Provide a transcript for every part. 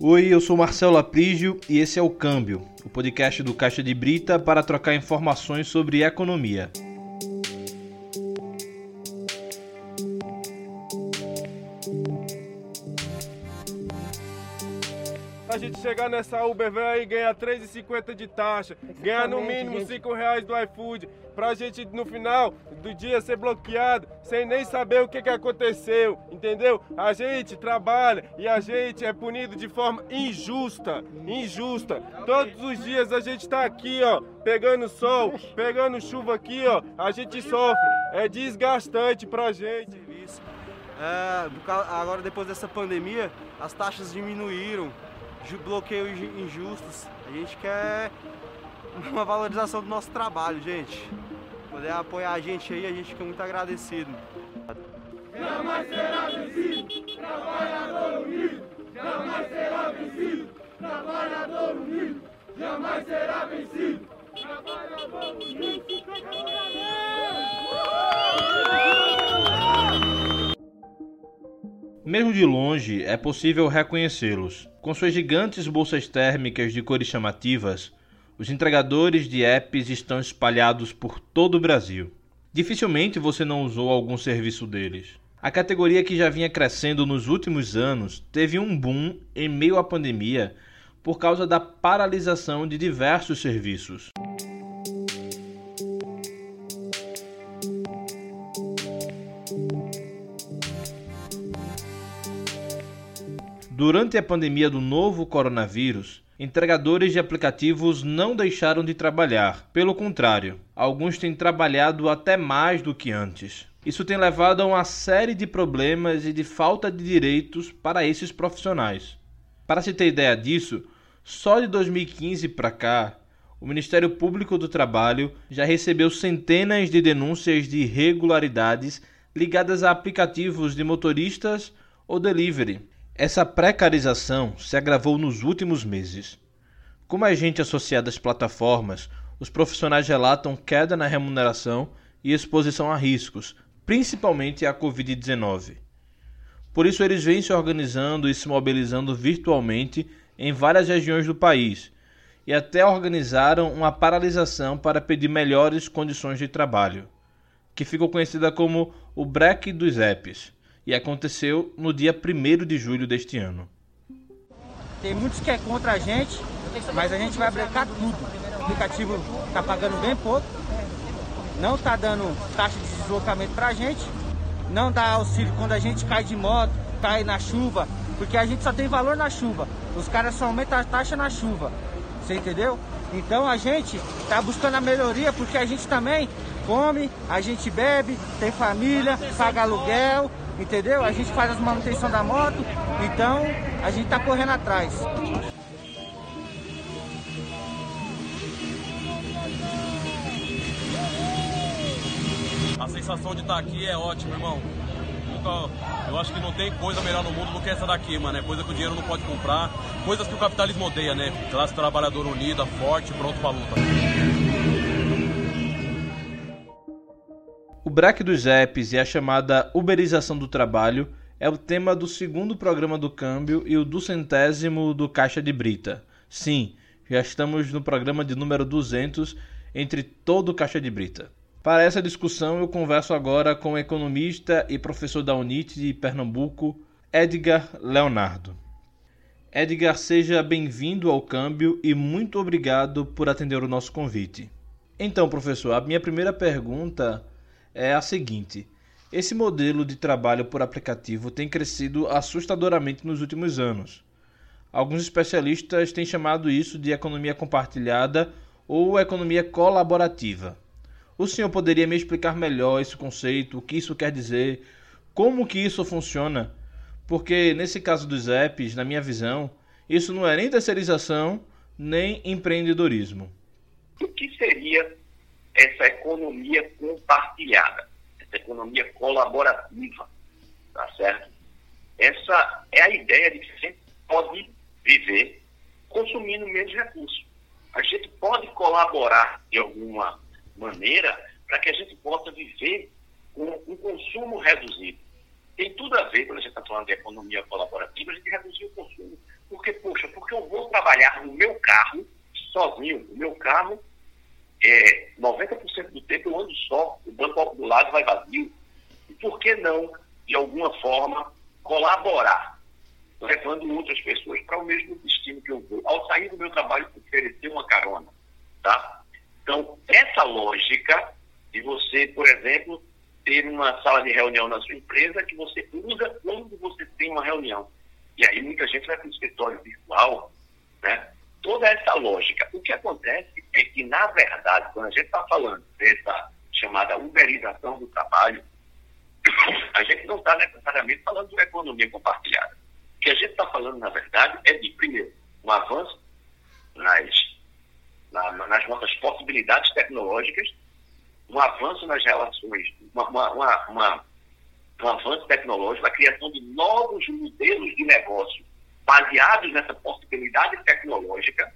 Oi, eu sou Marcelo Aprígio e esse é o Câmbio, o podcast do Caixa de Brita para trocar informações sobre economia. Chegar nessa Uber velho e ganhar 3,50 de taxa, ganhar no mínimo gente. 5 reais do iFood, pra gente no final do dia ser bloqueado sem nem saber o que, que aconteceu, entendeu? A gente trabalha e a gente é punido de forma injusta, injusta. Todos os dias a gente tá aqui, ó, pegando sol, pegando chuva aqui, ó, a gente sofre. É desgastante pra gente. É, agora depois dessa pandemia, as taxas diminuíram, bloqueios injustos. A gente quer uma valorização do nosso trabalho, gente. Poder apoiar a gente aí, a gente fica muito agradecido. Jamais será vencido, trabalhador unido. Jamais será vencido, trabalhador unido. Jamais será vencido, trabalhador unido. Mesmo de longe, é possível reconhecê-los. Com suas gigantes bolsas térmicas de cores chamativas, os entregadores de apps estão espalhados por todo o Brasil. Dificilmente você não usou algum serviço deles. A categoria que já vinha crescendo nos últimos anos teve um boom em meio à pandemia por causa da paralisação de diversos serviços. Durante a pandemia do novo coronavírus, entregadores de aplicativos não deixaram de trabalhar. Pelo contrário, alguns têm trabalhado até mais do que antes. Isso tem levado a uma série de problemas e de falta de direitos para esses profissionais. Para se ter ideia disso, só de 2015 para cá, o Ministério Público do Trabalho já recebeu centenas de denúncias de irregularidades ligadas a aplicativos de motoristas ou delivery, essa precarização se agravou nos últimos meses. Como agente associado às plataformas, os profissionais relatam queda na remuneração e exposição a riscos, principalmente à Covid-19. Por isso, eles vêm se organizando e se mobilizando virtualmente em várias regiões do país e até organizaram uma paralisação para pedir melhores condições de trabalho, que ficou conhecida como o Break dos Apps e aconteceu no dia 1 de julho deste ano. Tem muitos que é contra a gente, mas a gente vai brecar tudo. O aplicativo está pagando bem pouco, não está dando taxa de deslocamento para a gente, não dá auxílio quando a gente cai de moto, cai na chuva, porque a gente só tem valor na chuva. Os caras só aumentam a taxa na chuva. Você entendeu? Então a gente está buscando a melhoria porque a gente também come, a gente bebe, tem família, paga aluguel, entendeu? A gente faz as manutenção da moto, então a gente tá correndo atrás. A sensação de estar tá aqui é ótima, irmão. Eu acho que não tem coisa melhor no mundo do que essa daqui, mano. É coisa que o dinheiro não pode comprar, coisas que o capitalismo odeia, né? Classe trabalhadora unida, forte, pronto pra luta. O break dos apps e a chamada uberização do trabalho é o tema do segundo programa do Câmbio e o do centésimo do Caixa de Brita. Sim, já estamos no programa de número 200 entre todo o Caixa de Brita. Para essa discussão, eu converso agora com o economista e professor da UNIT de Pernambuco, Edgar Leonardo. Edgar, seja bem-vindo ao Câmbio e muito obrigado por atender o nosso convite. Então, professor, a minha primeira pergunta é a seguinte: esse modelo de trabalho por aplicativo tem crescido assustadoramente nos últimos anos. Alguns especialistas têm chamado isso de economia compartilhada ou economia colaborativa. O senhor poderia me explicar melhor esse conceito, o que isso quer dizer, como que isso funciona? Porque nesse caso dos apps, na minha visão, isso não é nem terceirização, nem empreendedorismo. O que seria essa economia compartilhada, essa economia colaborativa, tá certo? Essa é a ideia de que a gente pode viver consumindo menos recursos. A gente pode colaborar de alguma maneira para que a gente possa viver com um consumo reduzido. Tem tudo a ver, quando a gente está falando de economia colaborativa, a gente reduzir o consumo. Porque, poxa, porque eu vou trabalhar no meu carro, sozinho, no meu carro, é, 90% do tempo eu ando só, o banco do lado vai vazio. E por que não, de alguma forma, colaborar, levando outras pessoas para o mesmo destino que eu vou? Ao sair do meu trabalho, oferecer uma carona, tá? Então, essa lógica de você, por exemplo, ter uma sala de reunião na sua empresa que você usa quando você tem uma reunião. E aí muita gente vai para o escritório virtual, né? Toda essa lógica. O que acontece é que, na verdade, quando a gente está falando dessa chamada uberização do trabalho, a gente não está necessariamente falando de economia compartilhada. O que a gente está falando, na verdade, é de, primeiro, um avanço nas, na, nas nossas possibilidades tecnológicas, um avanço nas relações, uma, uma, uma, um avanço tecnológico, a criação de novos modelos de negócio baseados nessa possibilidade tecnológica,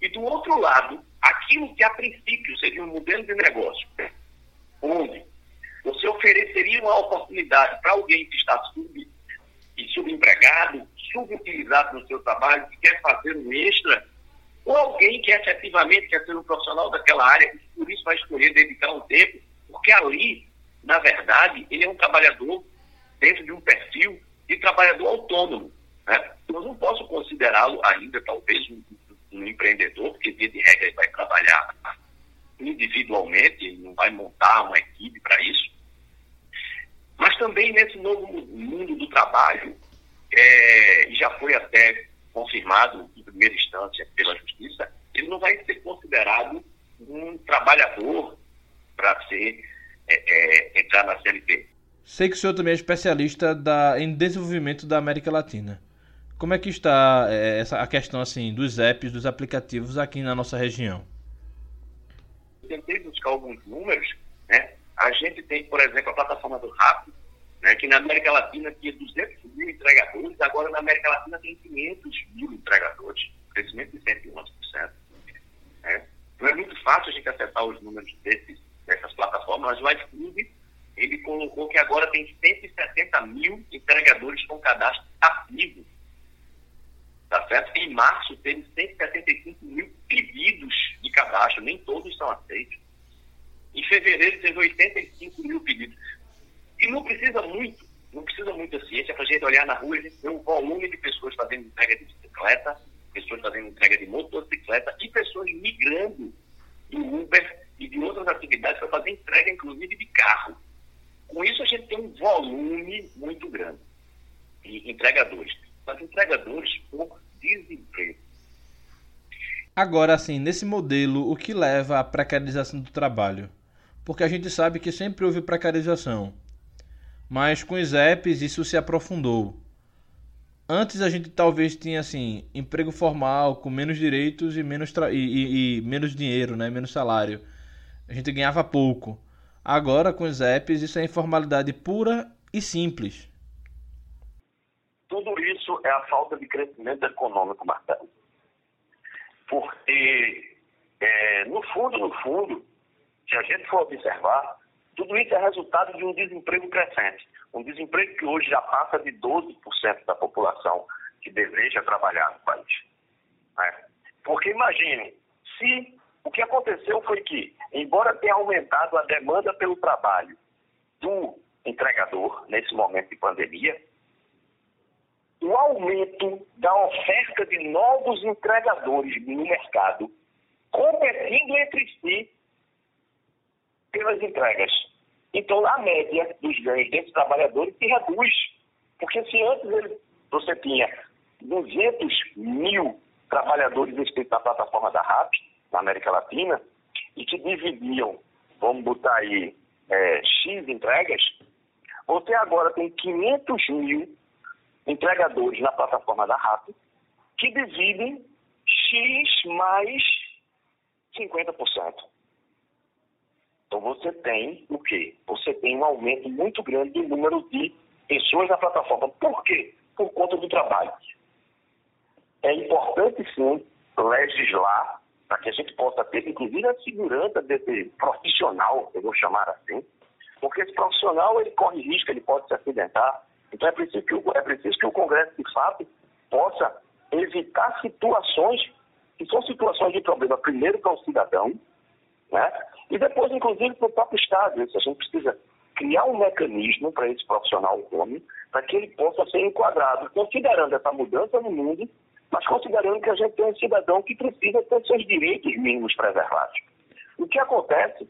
e do outro lado, aquilo que a princípio seria um modelo de negócio, onde você ofereceria uma oportunidade para alguém que está sub, e subempregado, subutilizado no seu trabalho, que quer fazer um extra, ou alguém que efetivamente quer ser um profissional daquela área e por isso vai escolher dedicar um tempo, porque ali, na verdade, ele é um trabalhador dentro de um perfil de trabalhador autônomo. Né? Eu não posso considerá-lo ainda, talvez, um, um, empreendedor, porque, via de regra, vai trabalhar individualmente, não vai montar uma equipe para isso. Mas também nesse novo mundo do trabalho, é, já foi até confirmado em primeira instância pela justiça, ele não vai ser considerado um trabalhador para ser é, é, entrar na CLT. Sei que o senhor também é especialista da, em desenvolvimento da América Latina. Como é que está é, essa, a questão assim dos apps, dos aplicativos aqui na nossa região? Tentei buscar alguns números. Né? A gente tem, por exemplo, a plataforma do Rápido, né, que na América Latina tinha 200 mil entregadores, agora na América Latina tem 500 mil entregadores, crescimento de 111%. Né? Não é muito fácil a gente acessar os números desses, dessas plataformas, mas o iFood, ele colocou que agora tem 170 mil entregadores com cadastro ativo. Em março teve 175 mil pedidos de cadastro, nem todos são aceitos. Em fevereiro teve 85 mil pedidos. E não precisa muito, não precisa muita ciência para a gente olhar na rua e ver o volume de pessoas fazendo entrega de bicicleta, pessoas fazendo entrega de motocicleta e pessoas migrando do Uber e de outras atividades para fazer entrega, inclusive, de carro. Com isso, a gente tem um volume muito grande de entregadores. Mas entregadores por desemprego. Agora, assim, nesse modelo, o que leva à precarização do trabalho? Porque a gente sabe que sempre houve precarização mas com os apps isso se aprofundou. Antes a gente talvez tinha assim emprego formal com menos direitos e menos e, e, e, menos dinheiro, né, menos salário. A gente ganhava pouco. Agora com os apps isso é informalidade pura e simples. Tudo isso é a falta de crescimento econômico, Marcelo. Porque é, no fundo, no fundo, se a gente for observar, tudo isso é resultado de um desemprego crescente. Um desemprego que hoje já passa de 12% da população que deseja trabalhar no país. Né? Porque imagine, se o que aconteceu foi que, embora tenha aumentado a demanda pelo trabalho do entregador nesse momento de pandemia, o aumento da oferta de novos entregadores no mercado, competindo entre si pelas entregas. Então, a média dos ganhos desses trabalhadores se reduz. Porque se antes ele, você tinha 200 mil trabalhadores inscritos na plataforma da RAP, na América Latina, e que dividiam, vamos botar aí, é, X entregas, você agora tem 500 mil entregadores na plataforma da RAP que dividem X mais 50%. Então você tem o quê? Você tem um aumento muito grande do número de pessoas na plataforma. Por quê? Por conta do trabalho. É importante sim legislar para que a gente possa ter, inclusive, a segurança desse profissional, eu vou chamar assim, porque esse profissional ele corre risco, ele pode se acidentar. Então é preciso que o, é preciso que o Congresso, de fato, possa evitar situações que são situações de problema, primeiro para o cidadão, né? e depois, inclusive, para o próprio Estado. Isso a gente precisa criar um mecanismo para esse profissional autônomo, para que ele possa ser enquadrado, considerando essa mudança no mundo, mas considerando que a gente tem um cidadão que precisa ter seus direitos mínimos preservados. O que acontece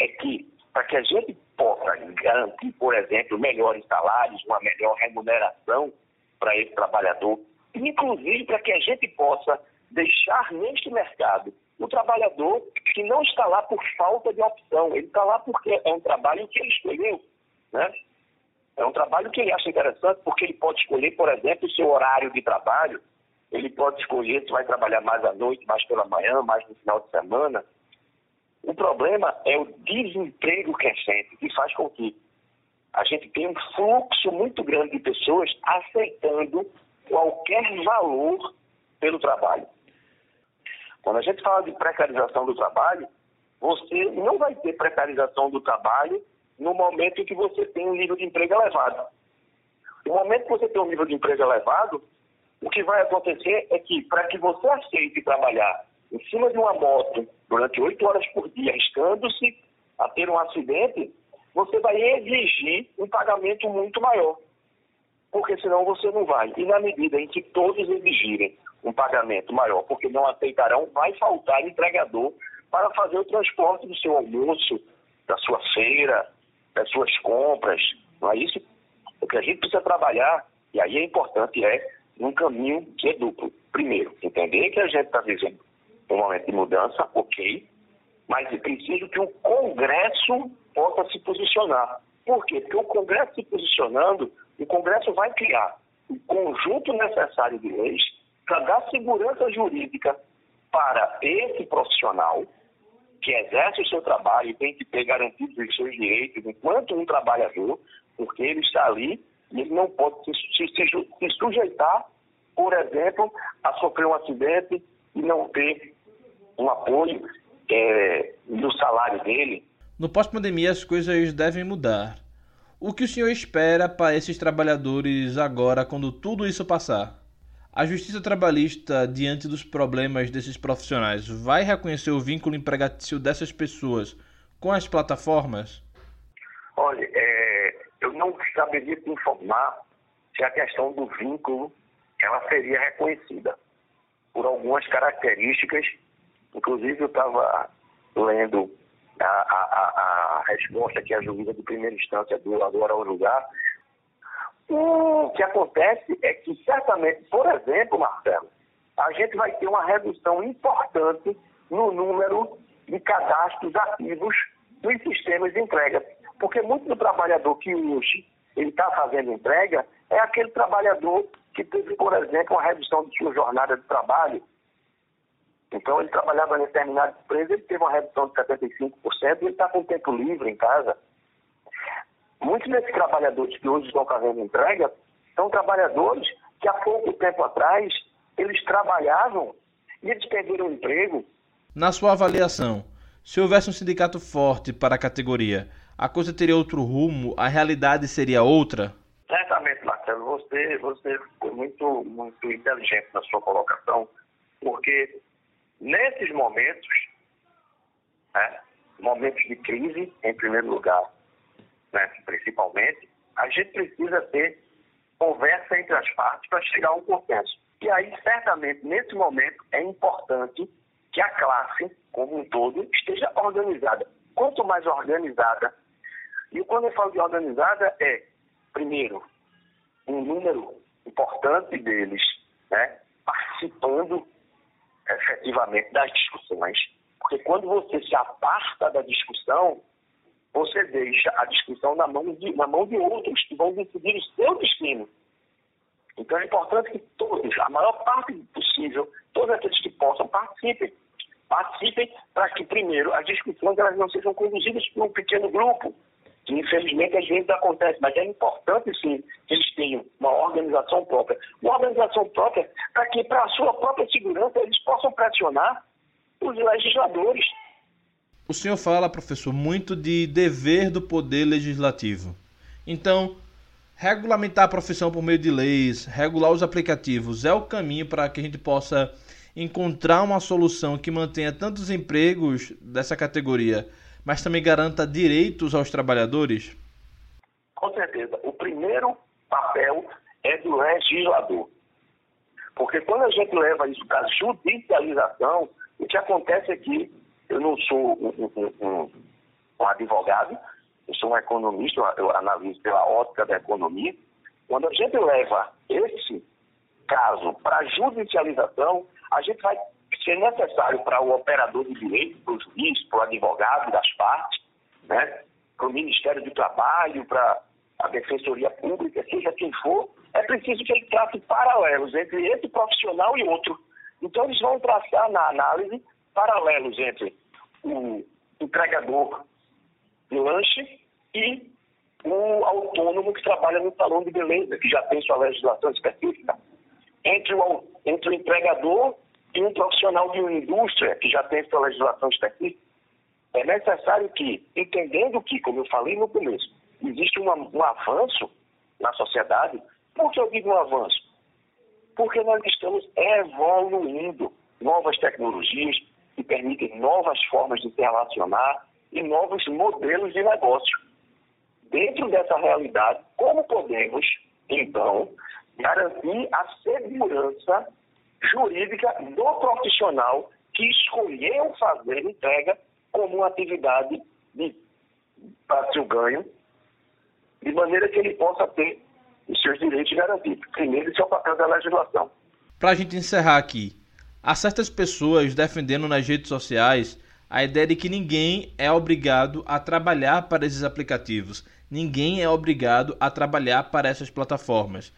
é que, para que a gente possa garantir, por exemplo, melhores salários, uma melhor remuneração para esse trabalhador, inclusive para que a gente possa deixar neste mercado o trabalhador que não está lá por falta de opção, ele está lá porque é um trabalho que ele escolheu, né? É um trabalho que ele acha interessante porque ele pode escolher, por exemplo, o seu horário de trabalho, ele pode escolher se vai trabalhar mais à noite, mais pela manhã, mais no final de semana. O problema é o desemprego crescente, que faz com que a gente tenha um fluxo muito grande de pessoas aceitando qualquer valor pelo trabalho. Quando a gente fala de precarização do trabalho, você não vai ter precarização do trabalho no momento em que você tem um nível de emprego elevado. No momento que você tem um nível de emprego elevado, o que vai acontecer é que, para que você aceite trabalhar em cima de uma moto durante oito horas por dia, arriscando-se a ter um acidente, você vai exigir um pagamento muito maior. Porque senão você não vai. E na medida em que todos exigirem um pagamento maior, porque não aceitarão, vai faltar entregador para fazer o transporte do seu almoço, da sua feira, das suas compras. Não é isso? O que a gente precisa trabalhar, e aí é importante, é um caminho que é duplo. Primeiro, entender que a gente está vivendo um momento de mudança, ok, mas é preciso que o Congresso possa se posicionar. Por quê? Porque o Congresso se posicionando, o Congresso vai criar o conjunto necessário de leis para dar segurança jurídica para esse profissional que exerce o seu trabalho e tem que ter garantidos os seus direitos enquanto um trabalhador, porque ele está ali e ele não pode se, se, se sujeitar, por exemplo, a sofrer um acidente e não ter um apoio é, no salário dele. No pós-pandemia as coisas devem mudar. O que o senhor espera para esses trabalhadores agora, quando tudo isso passar? A justiça trabalhista, diante dos problemas desses profissionais, vai reconhecer o vínculo empregatício dessas pessoas com as plataformas? Olha, é, eu não saberia te informar se a questão do vínculo ela seria reconhecida por algumas características. Inclusive, eu estava lendo a, a, a, resposta que a juíza de primeira instância deu agora ao julgar o que acontece é que, certamente, por exemplo, Marcelo, a gente vai ter uma redução importante no número de cadastros ativos dos sistemas de entrega. Porque muito do trabalhador que hoje ele está fazendo entrega é aquele trabalhador que teve, por exemplo, uma redução de sua jornada de trabalho. Então, ele trabalhava em determinada empresa, ele teve uma redução de 75% e ele está com tempo livre em casa. Muitos desses trabalhadores que hoje estão fazendo entrega são trabalhadores que há pouco tempo atrás eles trabalhavam e eles perderam o emprego. Na sua avaliação, se houvesse um sindicato forte para a categoria, a coisa teria outro rumo? A realidade seria outra? Certamente, Marcelo. Você, você foi muito, muito inteligente na sua colocação, porque nesses momentos, né, momentos de crise, em primeiro lugar, né, principalmente, a gente precisa ter conversa entre as partes para chegar a um consenso. E aí, certamente, nesse momento, é importante que a classe, como um todo, esteja organizada. Quanto mais organizada, e quando eu falo de organizada, é, primeiro, um número importante deles né, participando efetivamente das discussões. Porque quando você se aparta da discussão, você deixa a discussão na mão de, na mão de outros que vão decidir o seu destino. Então é importante que todos, a maior parte possível, todos aqueles que possam, participem. Participem para que, primeiro, as discussões elas não sejam conduzidas por um pequeno grupo, que infelizmente às vezes acontece, mas é importante sim que eles tenham uma organização própria. Uma organização própria para que, para a sua própria segurança, eles possam pressionar os legisladores o senhor fala, professor, muito de dever do poder legislativo. Então, regulamentar a profissão por meio de leis, regular os aplicativos, é o caminho para que a gente possa encontrar uma solução que mantenha tantos empregos dessa categoria, mas também garanta direitos aos trabalhadores? Com certeza. O primeiro papel é do legislador. Porque quando a gente leva isso para judicialização, o que acontece é que eu não sou um, um, um, um advogado, eu sou um economista, eu analiso pela ótica da economia. Quando a gente leva esse caso para judicialização, a gente vai ser necessário para o operador de direito, para o juiz, para o advogado das partes, né? para o Ministério do Trabalho, para a Defensoria Pública, seja quem for, é preciso que ele trace paralelos entre esse profissional e outro. Então, eles vão traçar na análise paralelos entre o entregador de lanche e o autônomo que trabalha no salão de beleza, que já tem sua legislação específica. Entre o, entre o entregador e um profissional de uma indústria que já tem sua legislação específica. É necessário que, entendendo que, como eu falei no começo, existe um avanço na sociedade, por que eu digo um avanço? Porque nós estamos evoluindo novas tecnologias que permitem novas formas de se relacionar e novos modelos de negócio. Dentro dessa realidade, como podemos, então, garantir a segurança jurídica do profissional que escolheu fazer entrega como uma atividade de, seu ganho, de maneira que ele possa ter os seus direitos garantidos. Primeiro, esse é o papel da legislação. Para a gente encerrar aqui, há certas pessoas defendendo nas redes sociais a ideia de que ninguém é obrigado a trabalhar para esses aplicativos, ninguém é obrigado a trabalhar para essas plataformas.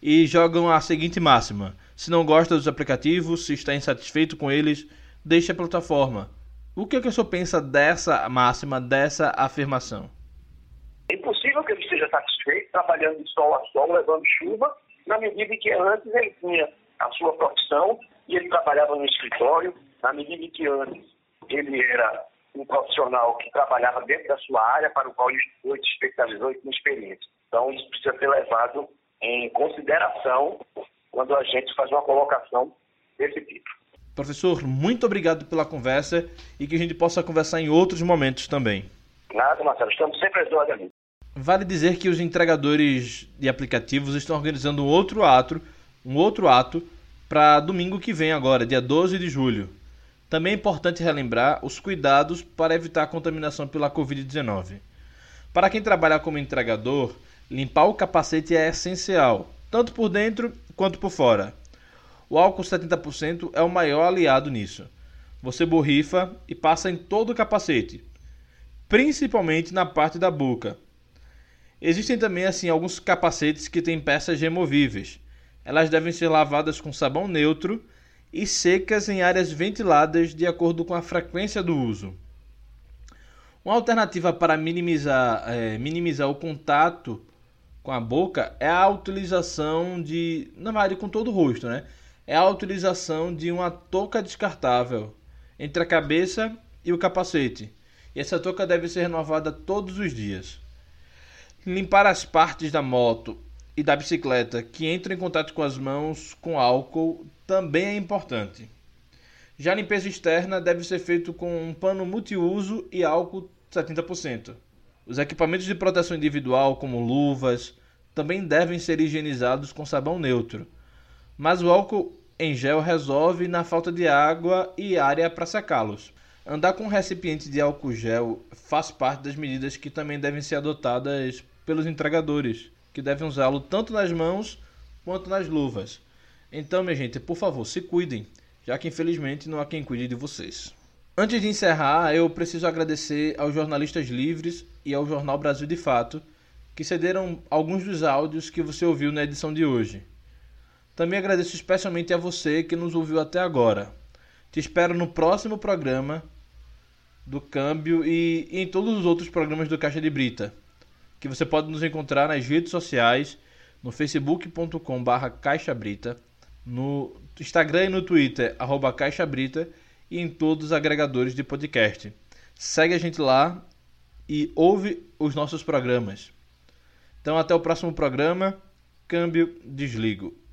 E jogam a seguinte máxima: se não gosta dos aplicativos, se está insatisfeito com eles, deixe a plataforma. O que, é que o senhor pensa dessa máxima, dessa afirmação? É impossível que ele esteja satisfeito trabalhando de sol a sol, levando chuva, na medida que antes ele tinha a sua profissão e ele trabalhava no escritório, na medida que antes ele era um profissional que trabalhava dentro da sua área para o qual ele se especializou e tinha experiência. Então, isso precisa ser levado em consideração quando a gente faz uma colocação desse tipo. Professor, muito obrigado pela conversa e que a gente possa conversar em outros momentos também. Nada, Marcelo, estamos sempre às ali. Vale dizer que os entregadores de aplicativos estão organizando outro ato, um outro ato para domingo que vem agora, dia 12 de julho. Também é importante relembrar os cuidados para evitar a contaminação pela Covid-19. Para quem trabalha como entregador, limpar o capacete é essencial, tanto por dentro quanto por fora. O álcool 70% é o maior aliado nisso. Você borrifa e passa em todo o capacete, principalmente na parte da boca, Existem também assim alguns capacetes que têm peças removíveis. Elas devem ser lavadas com sabão neutro e secas em áreas ventiladas de acordo com a frequência do uso. Uma alternativa para minimizar, é, minimizar o contato com a boca é a utilização de, na verdade, com todo o rosto, né? É a utilização de uma touca descartável entre a cabeça e o capacete. E essa touca deve ser renovada todos os dias. Limpar as partes da moto e da bicicleta que entram em contato com as mãos com álcool também é importante. Já a limpeza externa deve ser feita com um pano multiuso e álcool 70%. Os equipamentos de proteção individual, como luvas, também devem ser higienizados com sabão neutro. Mas o álcool em gel resolve na falta de água e área para secá-los. Andar com um recipiente de álcool gel faz parte das medidas que também devem ser adotadas pelos entregadores, que devem usá-lo tanto nas mãos quanto nas luvas. Então, minha gente, por favor, se cuidem, já que infelizmente não há quem cuide de vocês. Antes de encerrar, eu preciso agradecer aos jornalistas livres e ao Jornal Brasil de Fato, que cederam alguns dos áudios que você ouviu na edição de hoje. Também agradeço especialmente a você que nos ouviu até agora. Te espero no próximo programa do Câmbio e em todos os outros programas do Caixa de Brita que você pode nos encontrar nas redes sociais, no facebook.com barra caixabrita, no Instagram e no Twitter, caixabrita, e em todos os agregadores de podcast. Segue a gente lá e ouve os nossos programas. Então até o próximo programa. Câmbio, desligo.